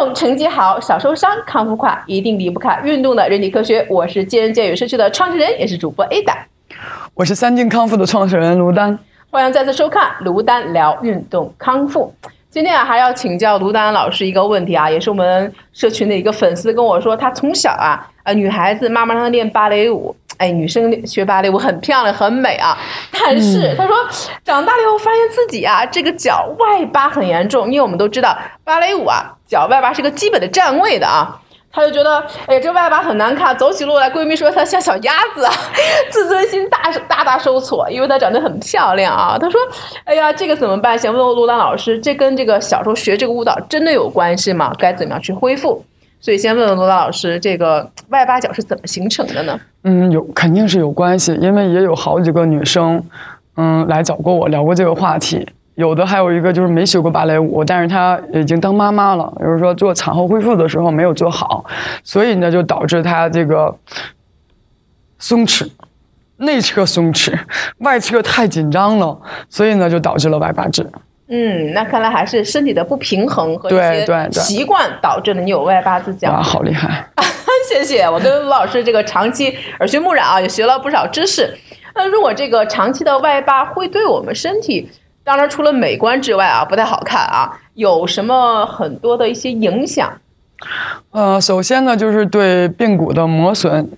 动成绩好，少受伤，康复快，一定离不开运动的人体科学。我是健人健语社区的创始人，也是主播 Ada。我是三金康复的创始人卢丹。欢迎再次收看卢丹聊运动康复。今天啊，还要请教卢丹老师一个问题啊，也是我们社群的一个粉丝跟我说，她从小啊，呃，女孩子妈妈让她练芭蕾舞，哎，女生学芭蕾舞很漂亮很美啊，但是她说长大了以后发现自己啊，这个脚外八很严重，因为我们都知道芭蕾舞啊，脚外八是个基本的站位的啊。她就觉得，哎呀，这外八很难看，走起路来，闺蜜说她像小鸭子，自尊心大大大受挫，因为她长得很漂亮啊。她说，哎呀，这个怎么办？想问问罗丹老师，这跟这个小时候学这个舞蹈真的有关系吗？该怎么样去恢复？所以先问问罗丹老师，这个外八脚是怎么形成的呢？嗯，有肯定是有关系，因为也有好几个女生，嗯，来找过我聊过这个话题。有的还有一个就是没学过芭蕾舞，但是她已经当妈妈了，就是说做产后恢复的时候没有做好，所以呢就导致她这个松弛，内侧松弛，外侧太紧张了，所以呢就导致了外八字。嗯，那看来还是身体的不平衡和一些习惯导致了你有外八字脚。哇，好厉害！谢谢，我跟吴老师这个长期耳濡目染啊，也学了不少知识。那如果这个长期的外八会对我们身体，当然除了美观之外啊，不太好看啊，有什么很多的一些影响？呃，首先呢，就是对髌骨的磨损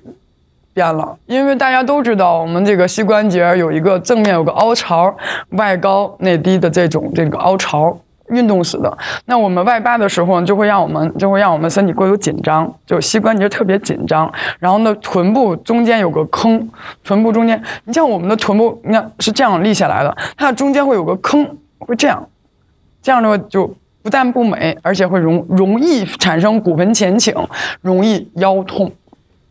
变了，因为大家都知道，我们这个膝关节有一个正面有个凹槽，外高内低的这种这个凹槽。运动死的，那我们外八的时候呢，就会让我们就会让我们身体过于紧张，就膝关节特别紧张。然后呢，臀部中间有个坑，臀部中间，你像我们的臀部，你看是这样立下来的，它的中间会有个坑，会这样，这样的话就不但不美，而且会容容易产生骨盆前倾，容易腰痛。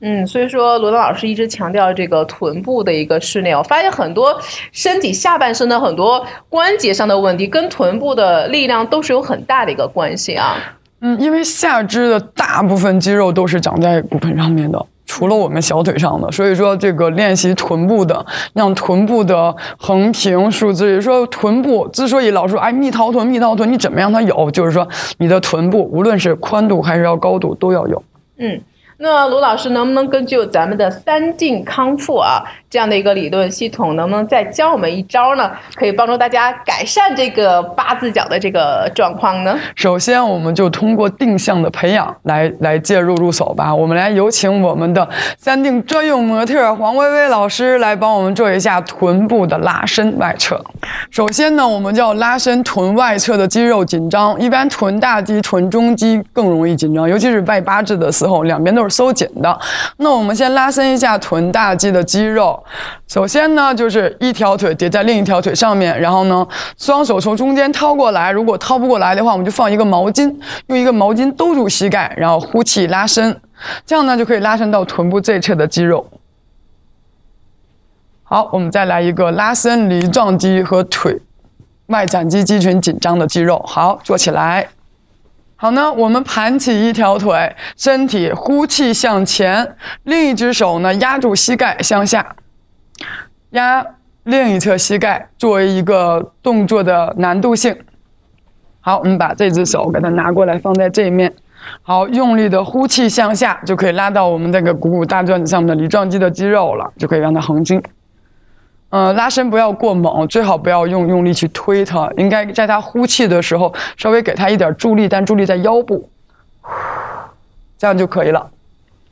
嗯，所以说罗丹老师一直强调这个臀部的一个训练。我发现很多身体下半身的很多关节上的问题，跟臀部的力量都是有很大的一个关系啊。嗯，因为下肢的大部分肌肉都是长在骨盆上面的，除了我们小腿上的。所以说，这个练习臀部的，让臀部的横平竖直。也就是说，臀部之所以老说哎蜜桃臀，蜜桃臀，你怎么样它有？就是说，你的臀部无论是宽度还是要高度都要有。嗯。那卢老师能不能根据咱们的三定康复啊这样的一个理论系统，能不能再教我们一招呢？可以帮助大家改善这个八字脚的这个状况呢？首先，我们就通过定向的培养来来介入入手吧。我们来有请我们的三定专用模特黄薇薇老师来帮我们做一下臀部的拉伸外侧。首先呢，我们就要拉伸臀外侧的肌肉紧张，一般臀大肌、臀中肌更容易紧张，尤其是外八字的时候，两边都是收紧的。那我们先拉伸一下臀大肌的肌肉。首先呢，就是一条腿叠在另一条腿上面，然后呢，双手从中间掏过来。如果掏不过来的话，我们就放一个毛巾，用一个毛巾兜住膝盖，然后呼气拉伸，这样呢就可以拉伸到臀部这侧的肌肉。好，我们再来一个拉伸梨状肌和腿外展肌肌群紧张的肌肉。好，做起来。好呢，我们盘起一条腿，身体呼气向前，另一只手呢压住膝盖向下，压另一侧膝盖，作为一个动作的难度性。好，我们把这只手给它拿过来放在这一面，好，用力的呼气向下，就可以拉到我们这个股骨大转子上面的梨状肌的肌肉了，就可以让它横筋。嗯，拉伸不要过猛，最好不要用用力去推它，应该在它呼气的时候稍微给它一点助力，但助力在腰部，这样就可以了。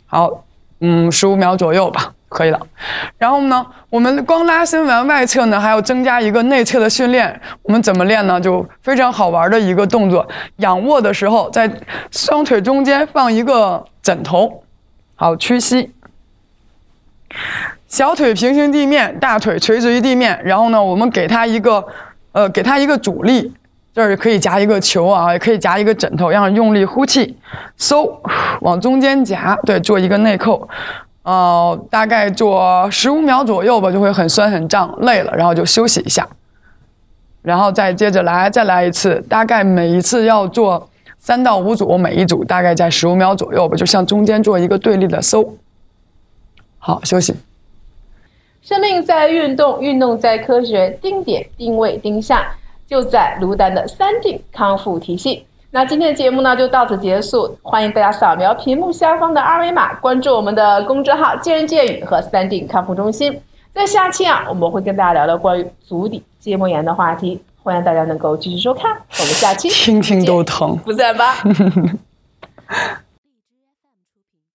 好，嗯，十五秒左右吧，可以了。然后呢，我们光拉伸完外侧呢，还要增加一个内侧的训练。我们怎么练呢？就非常好玩的一个动作，仰卧的时候，在双腿中间放一个枕头，好，屈膝。小腿平行地面，大腿垂直于地面。然后呢，我们给它一个，呃，给它一个阻力。这儿可以夹一个球啊，也可以夹一个枕头，让用力呼气，收，往中间夹，对，做一个内扣。呃，大概做十五秒左右吧，就会很酸很胀，累了，然后就休息一下。然后再接着来，再来一次，大概每一次要做三到五组，每一组大概在十五秒左右吧，就向中间做一个对立的收。好，休息。生命在运动，运动在科学，定点定位定向，就在卢丹的三定康复体系。那今天的节目呢就到此结束，欢迎大家扫描屏幕下方的二维码，关注我们的公众号“见人见语”和三 D 康复中心。在下期啊，我们会跟大家聊聊关于足底筋膜炎的话题，欢迎大家能够继续收看。我们下期听听都疼。不在吧。